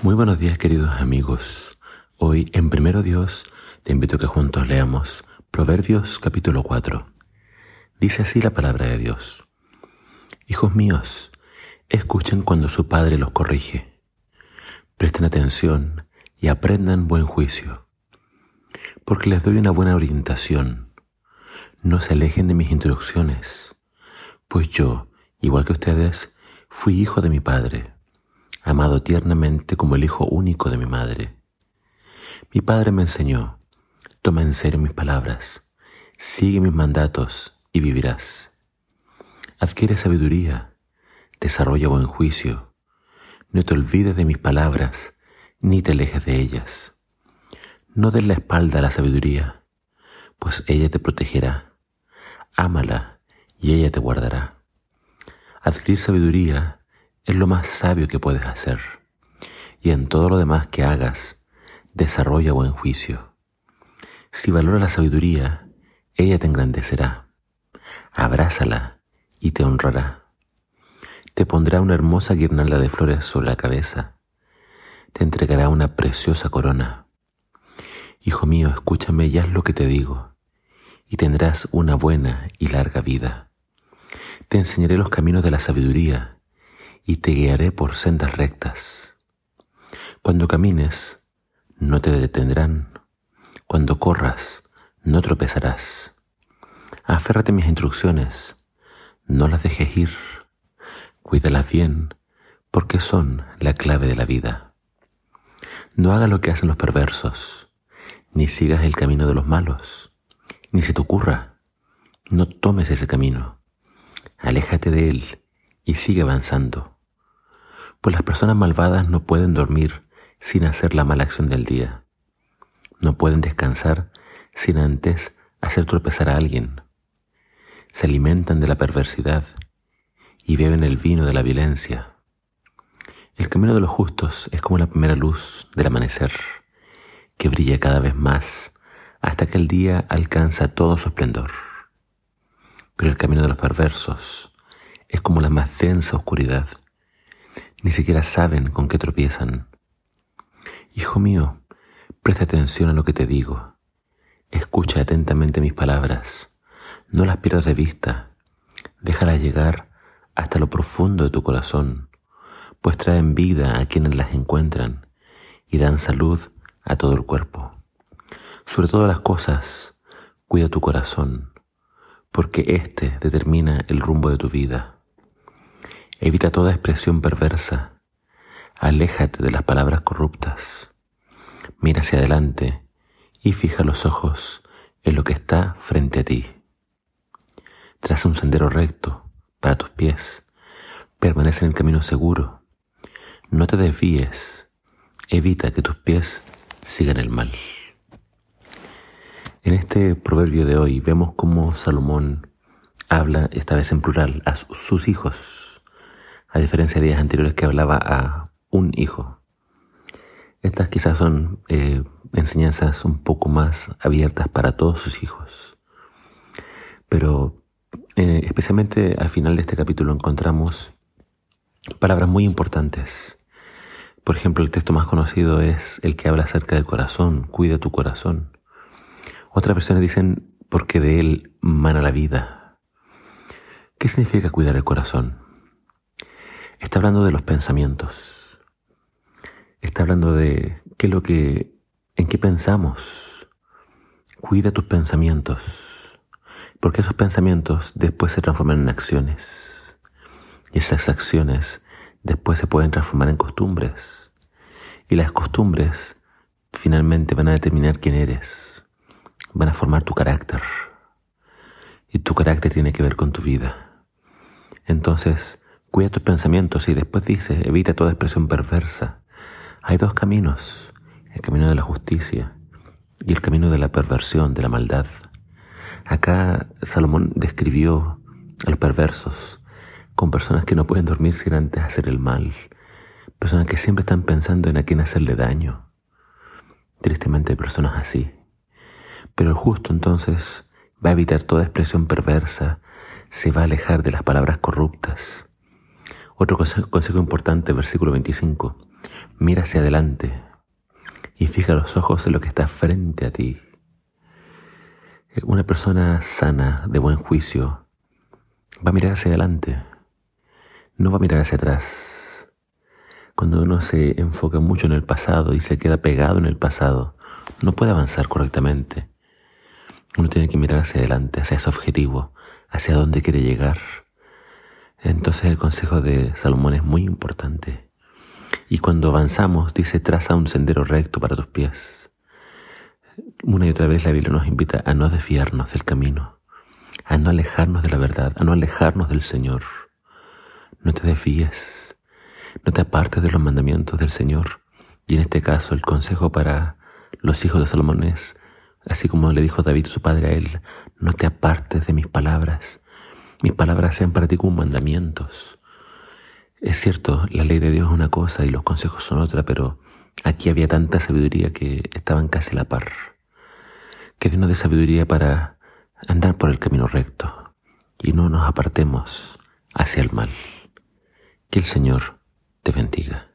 Muy buenos días queridos amigos. Hoy en Primero Dios te invito a que juntos leamos Proverbios capítulo 4. Dice así la palabra de Dios. Hijos míos, escuchen cuando su padre los corrige. Presten atención y aprendan buen juicio. Porque les doy una buena orientación. No se alejen de mis instrucciones, pues yo, igual que ustedes, fui hijo de mi padre amado tiernamente como el hijo único de mi madre. Mi padre me enseñó, toma en serio mis palabras, sigue mis mandatos y vivirás. Adquiere sabiduría, desarrolla buen juicio, no te olvides de mis palabras, ni te alejes de ellas. No des la espalda a la sabiduría, pues ella te protegerá. Ámala y ella te guardará. Adquirir sabiduría es lo más sabio que puedes hacer. Y en todo lo demás que hagas, desarrolla buen juicio. Si valora la sabiduría, ella te engrandecerá. Abrázala y te honrará. Te pondrá una hermosa guirnalda de flores sobre la cabeza. Te entregará una preciosa corona. Hijo mío, escúchame y haz lo que te digo, y tendrás una buena y larga vida. Te enseñaré los caminos de la sabiduría y te guiaré por sendas rectas. Cuando camines, no te detendrán. Cuando corras, no tropezarás. Aférrate a mis instrucciones, no las dejes ir. Cuídalas bien, porque son la clave de la vida. No hagas lo que hacen los perversos, ni sigas el camino de los malos, ni se te ocurra. No tomes ese camino. Aléjate de él y sigue avanzando pues las personas malvadas no pueden dormir sin hacer la mala acción del día. No pueden descansar sin antes hacer tropezar a alguien. Se alimentan de la perversidad y beben el vino de la violencia. El camino de los justos es como la primera luz del amanecer, que brilla cada vez más hasta que el día alcanza todo su esplendor. Pero el camino de los perversos es como la más densa oscuridad ni siquiera saben con qué tropiezan. Hijo mío, presta atención a lo que te digo. Escucha atentamente mis palabras. No las pierdas de vista. Déjalas llegar hasta lo profundo de tu corazón, pues traen vida a quienes las encuentran y dan salud a todo el cuerpo. Sobre todas las cosas, cuida tu corazón, porque éste determina el rumbo de tu vida. Evita toda expresión perversa. Aléjate de las palabras corruptas. Mira hacia adelante y fija los ojos en lo que está frente a ti. Traza un sendero recto para tus pies. Permanece en el camino seguro. No te desvíes. Evita que tus pies sigan el mal. En este proverbio de hoy vemos cómo Salomón habla, esta vez en plural, a sus hijos a diferencia de días anteriores que hablaba a un hijo. Estas quizás son eh, enseñanzas un poco más abiertas para todos sus hijos. Pero eh, especialmente al final de este capítulo encontramos palabras muy importantes. Por ejemplo, el texto más conocido es el que habla acerca del corazón, cuida tu corazón. Otras versiones dicen, porque de él mana la vida. ¿Qué significa cuidar el corazón? Está hablando de los pensamientos. Está hablando de qué es lo que, en qué pensamos. Cuida tus pensamientos, porque esos pensamientos después se transforman en acciones. Y esas acciones después se pueden transformar en costumbres. Y las costumbres finalmente van a determinar quién eres. Van a formar tu carácter. Y tu carácter tiene que ver con tu vida. Entonces, Cuida tus pensamientos y después dice, evita toda expresión perversa. Hay dos caminos, el camino de la justicia y el camino de la perversión, de la maldad. Acá Salomón describió a los perversos con personas que no pueden dormir sin antes hacer el mal, personas que siempre están pensando en a quién hacerle daño. Tristemente hay personas así. Pero el justo entonces va a evitar toda expresión perversa, se va a alejar de las palabras corruptas, Otro consejo, importante, versículo 25. Mira hacia adelante y fija los ojos en lo que está frente a ti. Una persona sana, de buen juicio, va a mirar hacia adelante, no va a mirar hacia atrás. Cuando uno se enfoca mucho en el pasado y se queda pegado en el pasado, no puede avanzar correctamente. Uno tiene que mirar hacia adelante, hacia ese objetivo, hacia dónde quiere llegar. Entonces el consejo de Salomón es muy importante. Y cuando avanzamos, dice, traza un sendero recto para tus pies. Una y otra vez la Biblia nos invita a no desviarnos del camino, a no alejarnos de la verdad, a no alejarnos del Señor. No te desvíes, no te apartes de los mandamientos del Señor. Y en este caso el consejo para los hijos de Salomón es, así como le dijo David su padre a él, no te apartes de mis palabras. Mis palabras sean para ti como mandamientos. Es cierto, la ley de Dios es una cosa y los consejos son otra, pero aquí había tanta sabiduría que estaban casi a la par. Que Dios nos dé sabiduría para andar por el camino recto y no nos apartemos hacia el mal. Que el Señor te bendiga.